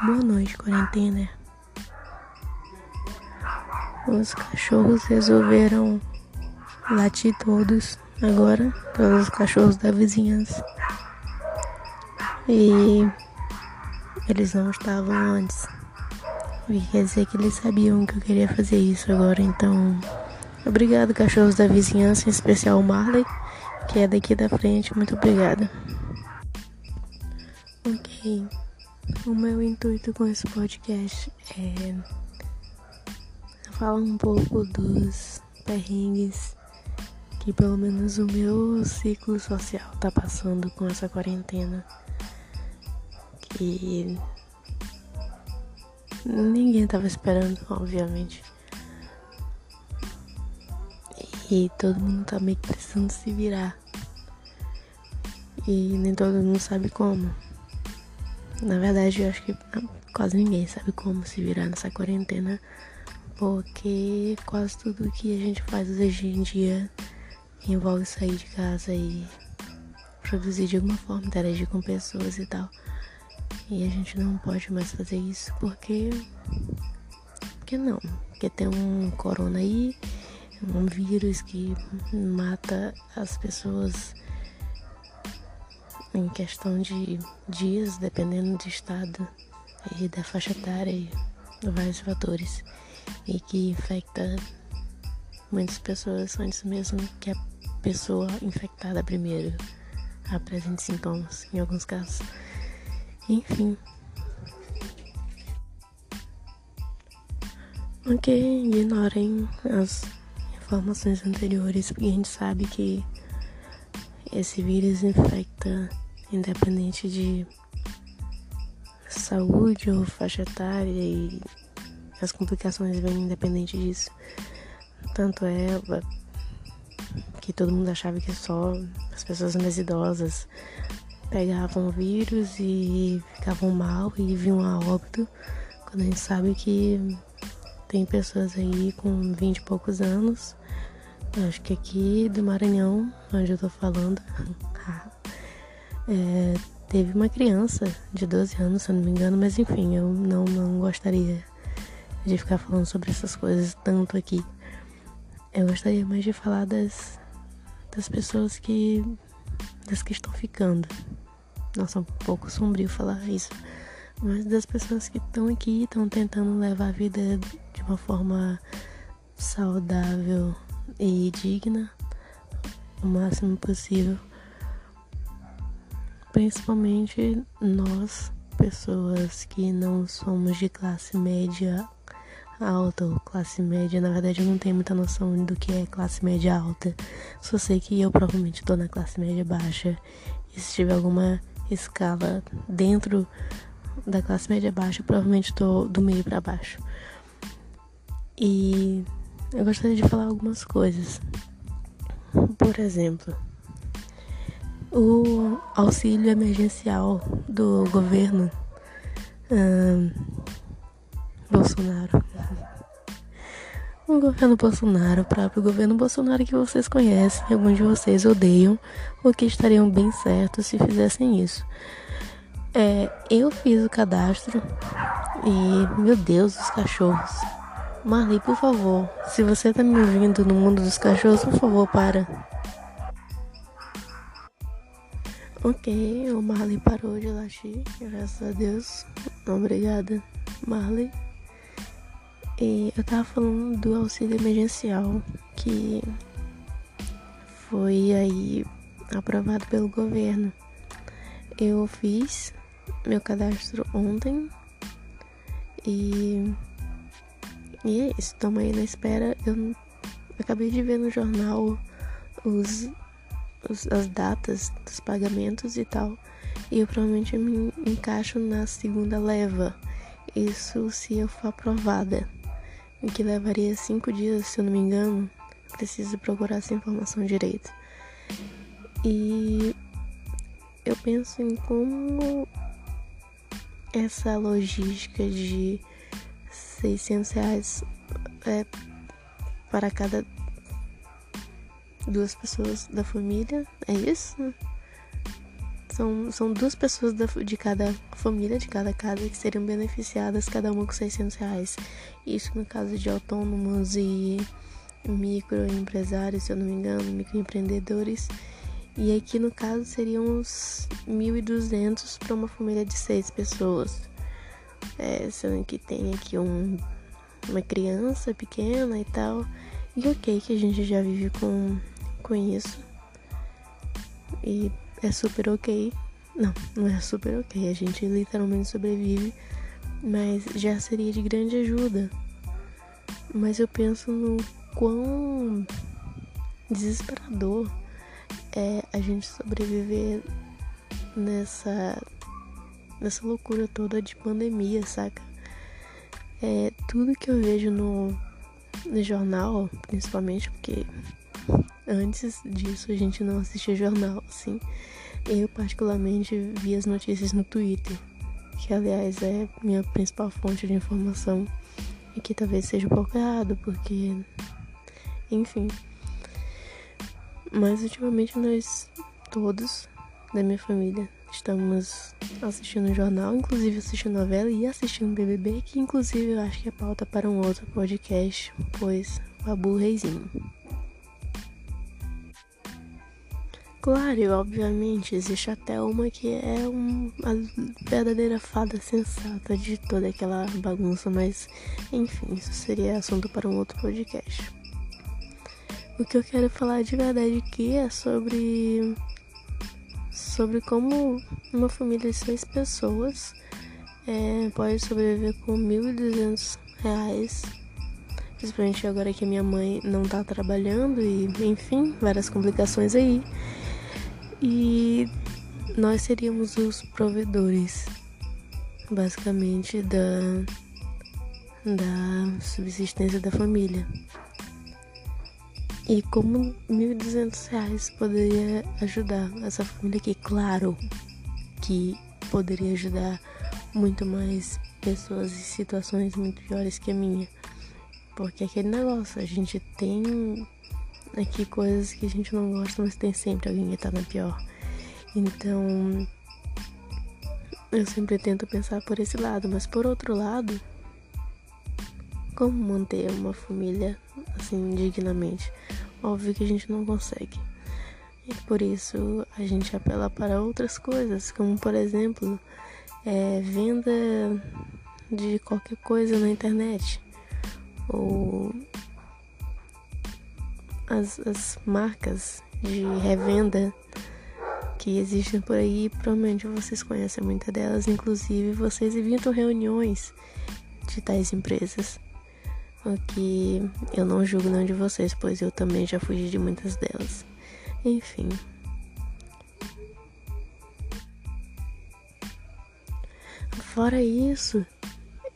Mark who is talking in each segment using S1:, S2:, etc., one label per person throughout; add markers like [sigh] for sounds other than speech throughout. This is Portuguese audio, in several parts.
S1: Boa noite, quarentena. Os cachorros resolveram latir todos agora, todos os cachorros da vizinhança. E eles não estavam antes. E quer dizer que eles sabiam que eu queria fazer isso agora, então. Obrigado, cachorros da vizinhança, em especial o Marley, que é daqui da frente. Muito obrigada. Meu intuito com esse podcast é falar um pouco dos perrengues que pelo menos o meu ciclo social tá passando com essa quarentena. Que ninguém tava esperando, obviamente. E todo mundo tá meio que precisando se virar. E nem todo mundo sabe como. Na verdade, eu acho que quase ninguém sabe como se virar nessa quarentena, porque quase tudo que a gente faz hoje em dia envolve sair de casa e produzir de alguma forma, interagir com pessoas e tal. E a gente não pode mais fazer isso porque. Porque não? Porque tem um corona aí, um vírus que mata as pessoas em questão de dias, dependendo do estado e da faixa etária e vários fatores, e que infecta muitas pessoas antes mesmo que a pessoa infectada primeiro apresente sintomas, em alguns casos. Enfim. Ok, ignorem as informações anteriores, porque a gente sabe que esse vírus infecta independente de saúde ou faixa etária e as complicações vêm independente disso. Tanto é que todo mundo achava que só as pessoas mais idosas pegavam o vírus e ficavam mal e vinham a óbito, quando a gente sabe que tem pessoas aí com 20 e poucos anos Acho que aqui do Maranhão, onde eu tô falando, [laughs] é, teve uma criança de 12 anos, se eu não me engano, mas enfim, eu não, não gostaria de ficar falando sobre essas coisas tanto aqui. Eu gostaria mais de falar das, das pessoas que. das que estão ficando. Nossa, um pouco sombrio falar isso. Mas das pessoas que estão aqui, estão tentando levar a vida de uma forma saudável e digna o máximo possível. Principalmente nós, pessoas que não somos de classe média alta ou classe média. Na verdade, eu não tenho muita noção do que é classe média alta. Só sei que eu provavelmente estou na classe média baixa. E se tiver alguma escala dentro da classe média baixa, provavelmente estou do meio para baixo. E eu gostaria de falar algumas coisas. Por exemplo, o auxílio emergencial do governo Bolsonaro. O governo Bolsonaro, o próprio governo Bolsonaro que vocês conhecem, alguns de vocês odeiam, ou que estariam bem certos se fizessem isso. É, eu fiz o cadastro e, meu Deus, os cachorros. Marley, por favor, se você tá me ouvindo no mundo dos cachorros, por favor, para. Ok, o Marley parou de latir, graças a Deus. Obrigada, Marley. E eu tava falando do auxílio emergencial que foi aí aprovado pelo governo. Eu fiz meu cadastro ontem e e é isso, tamo aí na espera. Eu acabei de ver no jornal os, os, as datas dos pagamentos e tal. E eu provavelmente me encaixo na segunda leva. Isso se eu for aprovada. O que levaria cinco dias, se eu não me engano. Preciso procurar essa informação direito. E eu penso em como essa logística de 600 reais é, para cada duas pessoas da família. É isso? são, são duas pessoas da, de cada família, de cada casa, que seriam beneficiadas, cada uma com 600 reais. Isso no caso de autônomos e microempresários, se eu não me engano, microempreendedores. E aqui no caso seriam uns 1.200 para uma família de seis pessoas. É, sendo que tem aqui um, uma criança pequena e tal. E ok que a gente já vive com, com isso. E é super ok. Não, não é super ok. A gente literalmente sobrevive. Mas já seria de grande ajuda. Mas eu penso no quão desesperador é a gente sobreviver nessa nessa loucura toda de pandemia, saca? É tudo que eu vejo no, no jornal, principalmente porque antes disso a gente não assistia jornal, assim. Eu particularmente vi as notícias no Twitter, que aliás é minha principal fonte de informação e que talvez seja um pouco errado, porque enfim. Mas ultimamente nós todos da minha família estamos assistindo jornal, inclusive assistindo novela e assistindo BBB, que inclusive eu acho que é pauta para um outro podcast, pois Babu Reizinho. Claro, obviamente existe até uma que é uma verdadeira fada sensata de toda aquela bagunça, mas enfim, isso seria assunto para um outro podcast. O que eu quero falar de verdade aqui é sobre sobre como uma família de seis pessoas é, pode sobreviver com 1.200 reais, principalmente agora que minha mãe não tá trabalhando e enfim, várias complicações aí. E nós seríamos os provedores, basicamente, da, da subsistência da família. E como 1.200 reais poderia ajudar essa família aqui? Claro que poderia ajudar muito mais pessoas em situações muito piores que a minha. Porque aquele negócio, a gente tem aqui coisas que a gente não gosta, mas tem sempre alguém que tá na pior. Então, eu sempre tento pensar por esse lado, mas por outro lado, como manter uma família assim dignamente? Óbvio que a gente não consegue. E por isso a gente apela para outras coisas, como por exemplo, é, venda de qualquer coisa na internet. Ou as, as marcas de revenda que existem por aí, provavelmente vocês conhecem muitas delas, inclusive vocês evitam reuniões de tais empresas. Que eu não julgo não de vocês, pois eu também já fugi de muitas delas. Enfim. Fora isso,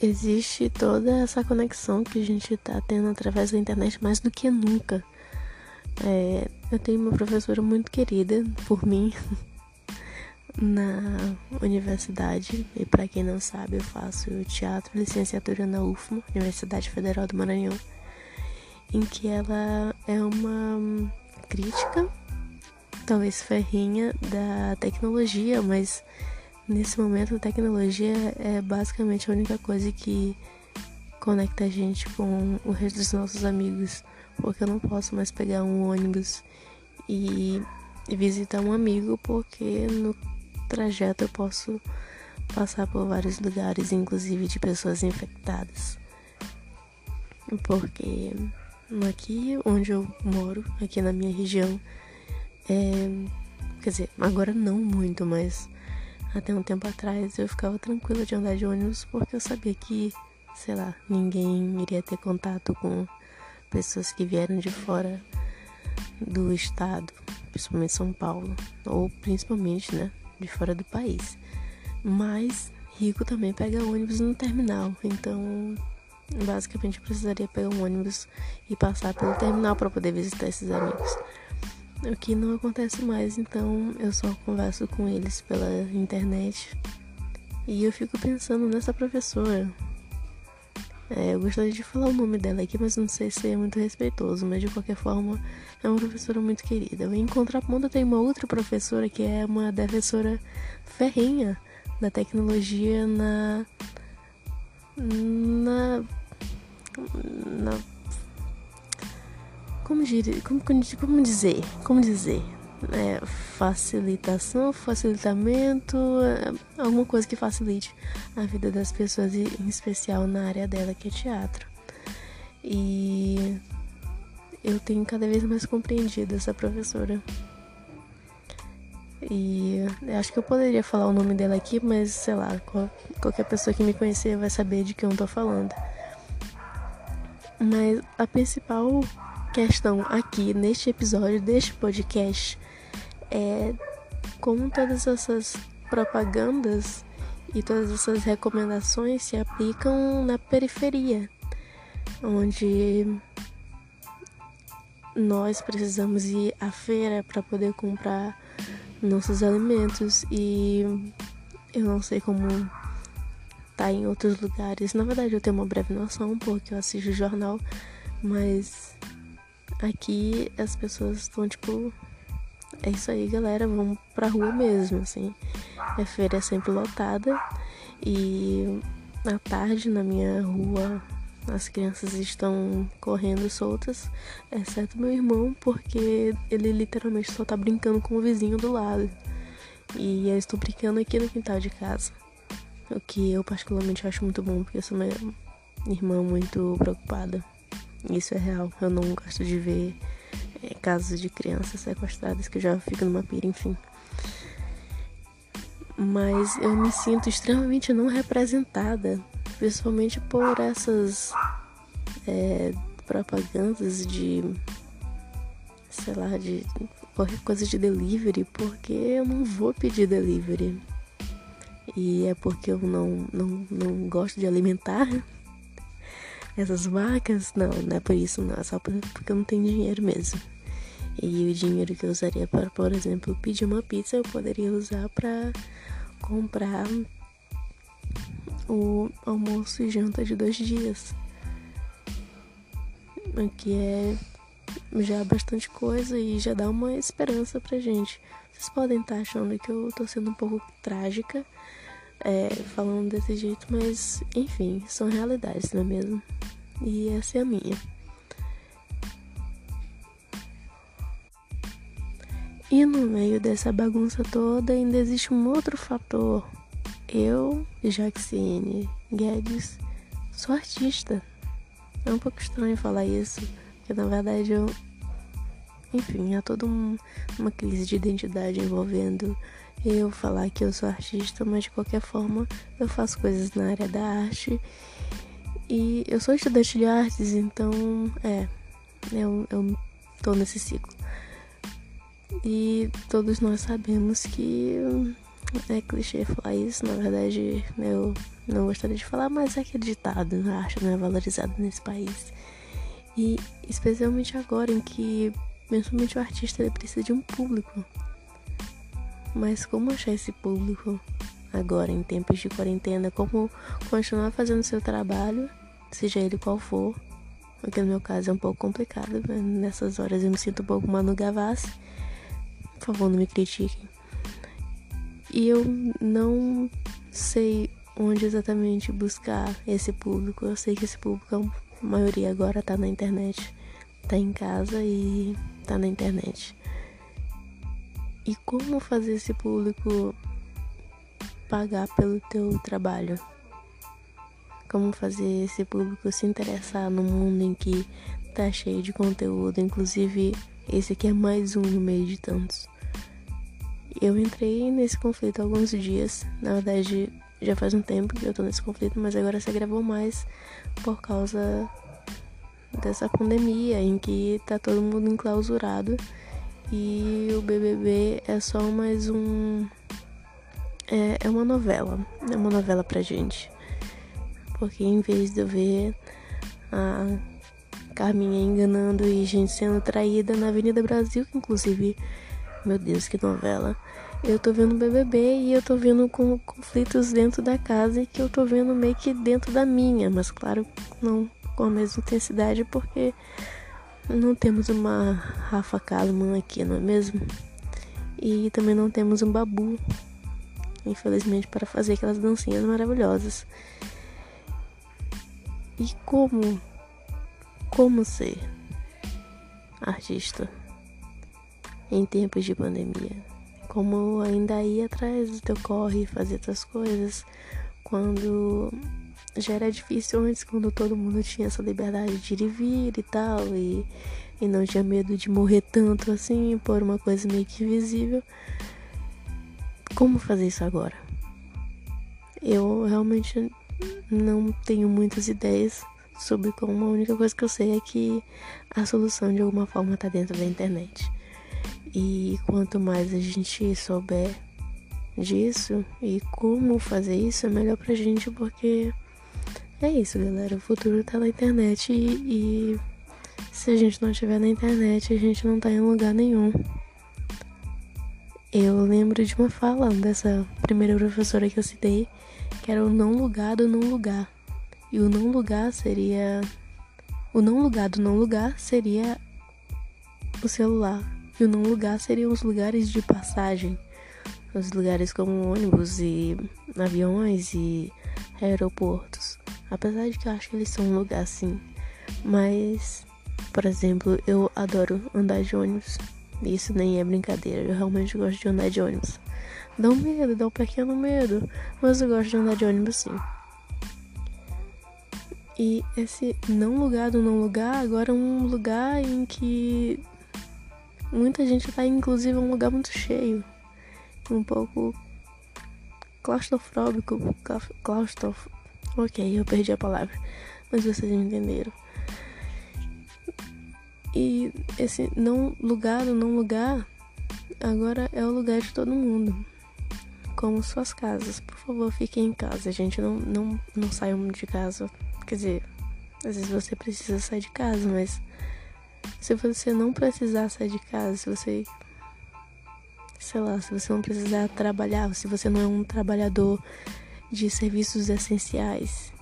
S1: existe toda essa conexão que a gente tá tendo através da internet mais do que nunca. É, eu tenho uma professora muito querida por mim, [laughs] na universidade. E para quem não sabe, eu faço teatro, licenciatura na UFMA, Universidade Federal do Maranhão, em que ela é uma crítica, talvez ferrinha, da tecnologia, mas nesse momento a tecnologia é basicamente a única coisa que conecta a gente com o resto dos nossos amigos, porque eu não posso mais pegar um ônibus e visitar um amigo porque no trajeto eu posso passar por vários lugares, inclusive de pessoas infectadas. Porque aqui onde eu moro, aqui na minha região, é, quer dizer, agora não muito, mas até um tempo atrás eu ficava tranquila de andar de ônibus porque eu sabia que, sei lá, ninguém iria ter contato com pessoas que vieram de fora do estado, principalmente São Paulo, ou principalmente, né, de fora do país. Mas rico também pega ônibus no terminal, então basicamente eu precisaria pegar um ônibus e passar pelo terminal para poder visitar esses amigos. O que não acontece mais, então eu só converso com eles pela internet. E eu fico pensando nessa professora É, eu gostaria de falar o nome dela aqui, mas não sei se é muito respeitoso. Mas de qualquer forma, é uma professora muito querida. Em contraponto, tem uma outra professora que é uma defensora ferrenha da tecnologia na. na. na como, como, como dizer? Como dizer? É, facilitação, facilitamento, é, alguma coisa que facilite a vida das pessoas, em especial na área dela que é teatro. E eu tenho cada vez mais compreendido essa professora. E acho que eu poderia falar o nome dela aqui, mas sei lá, qualquer pessoa que me conhecer vai saber de quem eu tô falando. Mas a principal questão aqui neste episódio deste podcast é como todas essas propagandas e todas essas recomendações se aplicam na periferia, onde nós precisamos ir à feira para poder comprar nossos alimentos e eu não sei como tá em outros lugares. Na verdade, eu tenho uma breve noção porque eu assisto jornal, mas aqui as pessoas estão tipo é isso aí, galera, vamos pra rua mesmo, assim. A feira é sempre lotada e à tarde na minha rua as crianças estão correndo soltas, exceto meu irmão, porque ele literalmente só tá brincando com o vizinho do lado. E eu estou brincando aqui no quintal de casa. O que eu particularmente acho muito bom, porque eu sou minha irmã muito preocupada. Isso é real. Eu não gosto de ver é, casos de crianças sequestradas, que já fico numa pira, enfim. Mas eu me sinto extremamente não representada principalmente por essas é, propagandas de sei lá, de qualquer coisa de delivery, porque eu não vou pedir delivery. E é porque eu não, não, não gosto de alimentar essas vacas. Não, não é por isso, não. É só porque eu não tenho dinheiro mesmo. E o dinheiro que eu usaria para, por exemplo, pedir uma pizza, eu poderia usar para comprar o almoço e janta de dois dias. Aqui é já bastante coisa e já dá uma esperança pra gente. Vocês podem estar tá achando que eu tô sendo um pouco trágica é, falando desse jeito, mas enfim, são realidades, não é mesmo? E essa é a minha. E no meio dessa bagunça toda ainda existe um outro fator eu, Jaxiene Guedes, sou artista. É um pouco estranho falar isso, porque na verdade eu. Enfim, há toda um, uma crise de identidade envolvendo eu falar que eu sou artista, mas de qualquer forma eu faço coisas na área da arte. E eu sou estudante de artes, então é, eu, eu tô nesse ciclo. E todos nós sabemos que é clichê falar isso, na verdade eu não gostaria de falar, mas é acreditado, eu acho, não é valorizado nesse país. E especialmente agora em que, principalmente o artista, ele precisa de um público. Mas como achar esse público agora, em tempos de quarentena? Como continuar fazendo seu trabalho, seja ele qual for? Porque no meu caso é um pouco complicado, né? nessas horas eu me sinto um pouco Manu Gavassi. Por favor, não me critiquem. E eu não sei onde exatamente buscar esse público. Eu sei que esse público, a maioria agora tá na internet, tá em casa e tá na internet. E como fazer esse público pagar pelo teu trabalho? Como fazer esse público se interessar no mundo em que tá cheio de conteúdo, inclusive esse aqui é mais um no meio de tantos. Eu entrei nesse conflito há alguns dias. Na verdade, já faz um tempo que eu tô nesse conflito, mas agora se agravou mais por causa dessa pandemia em que tá todo mundo enclausurado e o BBB é só mais um. É, é uma novela. É uma novela pra gente. Porque em vez de eu ver a Carminha enganando e gente sendo traída na Avenida Brasil, que inclusive meu Deus, que novela. eu tô vendo BBB e eu tô vendo com conflitos dentro da casa e que eu tô vendo meio que dentro da minha, mas claro, não com a mesma intensidade porque não temos uma Rafa Kalimann aqui, não é mesmo? E também não temos um Babu, infelizmente, para fazer aquelas dancinhas maravilhosas. E como como ser artista em tempos de pandemia? como ainda ir atrás do teu corre, fazer tuas coisas, quando já era difícil antes, quando todo mundo tinha essa liberdade de ir e vir e tal, e, e não tinha medo de morrer tanto assim por uma coisa meio que invisível. Como fazer isso agora? Eu realmente não tenho muitas ideias sobre como a única coisa que eu sei é que a solução de alguma forma está dentro da internet. E quanto mais a gente souber disso e como fazer isso, é melhor pra gente, porque é isso, galera. O futuro tá na internet e, e se a gente não estiver na internet, a gente não tá em lugar nenhum. Eu lembro de uma fala dessa primeira professora que eu citei, que era o não lugar do não lugar. E o não lugar seria. O não lugar do não lugar seria o celular. E o não lugar seriam os lugares de passagem. Os lugares como ônibus e aviões e aeroportos. Apesar de que eu acho que eles são um lugar assim. Mas, por exemplo, eu adoro andar de ônibus. Isso nem é brincadeira. Eu realmente gosto de andar de ônibus. Dá um medo, dá um pequeno medo. Mas eu gosto de andar de ônibus sim. E esse não lugar do não lugar agora é um lugar em que Muita gente tá inclusive em um lugar muito cheio, um pouco claustrofóbico, claustrof... Ok, eu perdi a palavra, mas vocês entenderam. E esse não lugar, o não lugar, agora é o lugar de todo mundo. Como suas casas. Por favor, fiquem em casa, gente. Não, não, não saiam de casa. Quer dizer, às vezes você precisa sair de casa, mas se você não precisar sair de casa, se você. Sei lá, se você não precisar trabalhar, se você não é um trabalhador de serviços essenciais.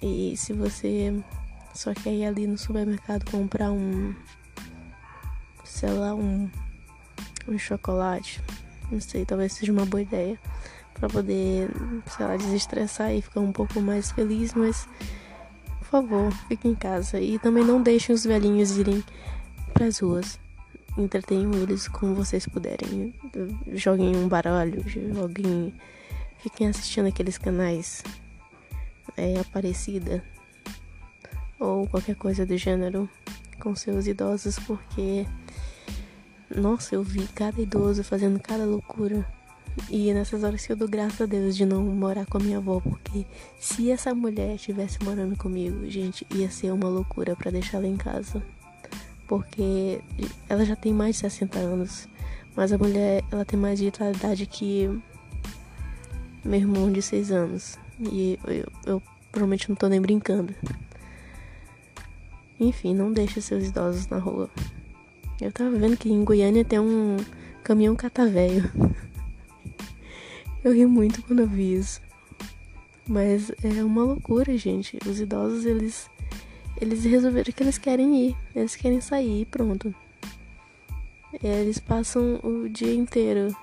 S1: E se você só quer ir ali no supermercado comprar um. Sei lá, um. Um chocolate. Não sei, talvez seja uma boa ideia. para poder, sei lá, desestressar e ficar um pouco mais feliz, mas por favor, fiquem em casa e também não deixem os velhinhos irem para as ruas. Entretenham eles como vocês puderem. Joguem um baralho, joguem. Fiquem assistindo aqueles canais é, Aparecida ou qualquer coisa do gênero com seus idosos, porque nossa, eu vi cada idoso fazendo cada loucura. E nessas horas que eu dou graças a Deus de não morar com a minha avó, porque se essa mulher estivesse morando comigo, gente, ia ser uma loucura para deixar ela em casa. Porque ela já tem mais de 60 anos, mas a mulher, ela tem mais de idade que meu irmão de 6 anos. E eu, eu, eu provavelmente não tô nem brincando. Enfim, não deixe seus idosos na rua. Eu tava vendo que em Goiânia tem um caminhão catavéio. [laughs] Eu ri muito quando eu vi isso. Mas é uma loucura, gente. Os idosos, eles eles resolveram que eles querem ir, eles querem sair e pronto. Eles passam o dia inteiro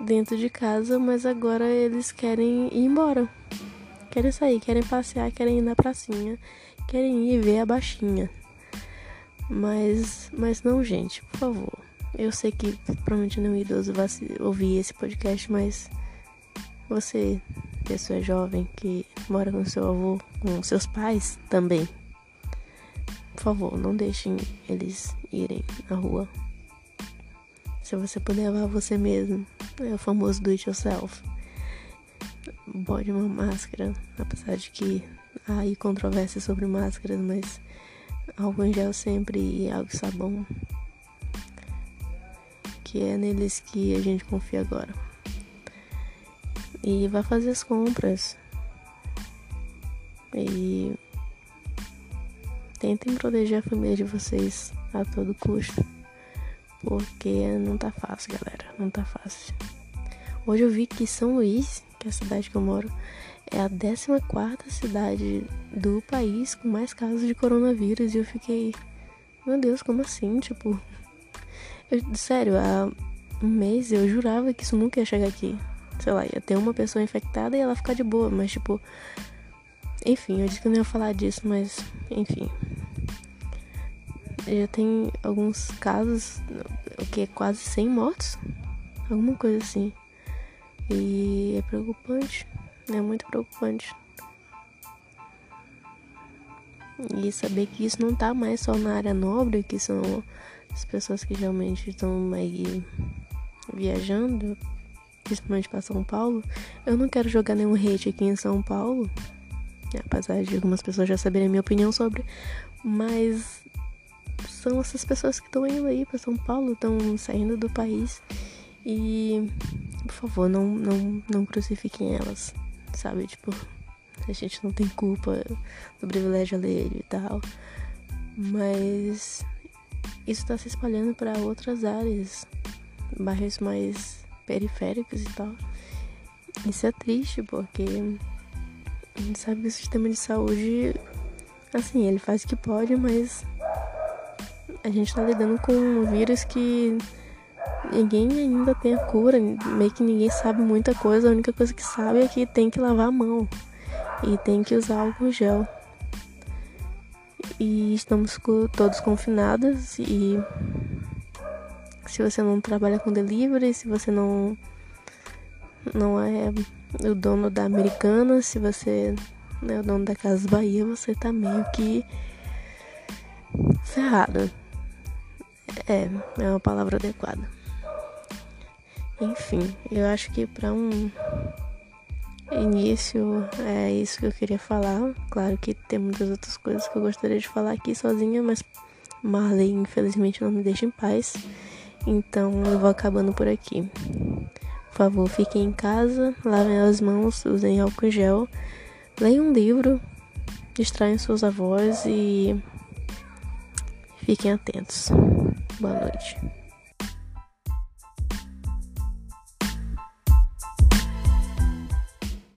S1: dentro de casa, mas agora eles querem ir embora. Querem sair, querem passear, querem ir na pracinha, querem ir ver a baixinha. Mas, mas não, gente, por favor. Eu sei que provavelmente nenhum idoso vai ouvir esse podcast, mas você, pessoa jovem que mora com seu avô, com seus pais também, por favor, não deixem eles irem na rua. Se você puder levar você mesmo, é o famoso do it yourself. Bote uma máscara, apesar de que há aí controvérsia sobre máscaras, mas álcool em gel sempre e e sabão que é neles que a gente confia agora. E vai fazer as compras. E tentem proteger a família de vocês a todo custo. Porque não tá fácil, galera. Não tá fácil. Hoje eu vi que São Luís, que é a cidade que eu moro, é a 14 cidade do país com mais casos de coronavírus. E eu fiquei, meu Deus, como assim? Tipo, [laughs] eu, sério, há um mês eu jurava que isso nunca ia chegar aqui. Sei lá, ia ter uma pessoa infectada e ela ficar de boa, mas tipo. Enfim, eu disse que eu não ia falar disso, mas enfim. Já tem alguns casos, o que? Quase 100 mortos? Alguma coisa assim. E é preocupante. É muito preocupante. E saber que isso não tá mais só na área nobre, que são as pessoas que realmente estão aí viajando, principalmente para São Paulo. Eu não quero jogar nenhum hate aqui em São Paulo, apesar de algumas pessoas já saberem a minha opinião sobre, mas são essas pessoas que estão indo aí para São Paulo, estão saindo do país e por favor, não, não, não crucifiquem elas, sabe? Tipo, a gente não tem culpa do privilégio alheio e tal. Mas isso tá se espalhando para outras áreas, bairros mais periféricos e tal. Isso é triste porque a gente sabe que o sistema de saúde, assim, ele faz o que pode, mas a gente tá lidando com um vírus que ninguém ainda tem a cura, meio que ninguém sabe muita coisa, a única coisa que sabe é que tem que lavar a mão e tem que usar álcool gel. E estamos todos confinados e se você não trabalha com delivery, se você não não é o dono da Americana, se você não é o dono da Casa Bahia, você tá meio que ferrado. É, é uma palavra adequada. Enfim, eu acho que para um início é isso que eu queria falar. Claro que tem muitas outras coisas que eu gostaria de falar aqui sozinha, mas Marley infelizmente não me deixa em paz. Então eu vou acabando por aqui. Por favor, fiquem em casa, lavem as mãos, usem álcool gel, leiam um livro, distraiam seus avós e fiquem atentos. Boa noite.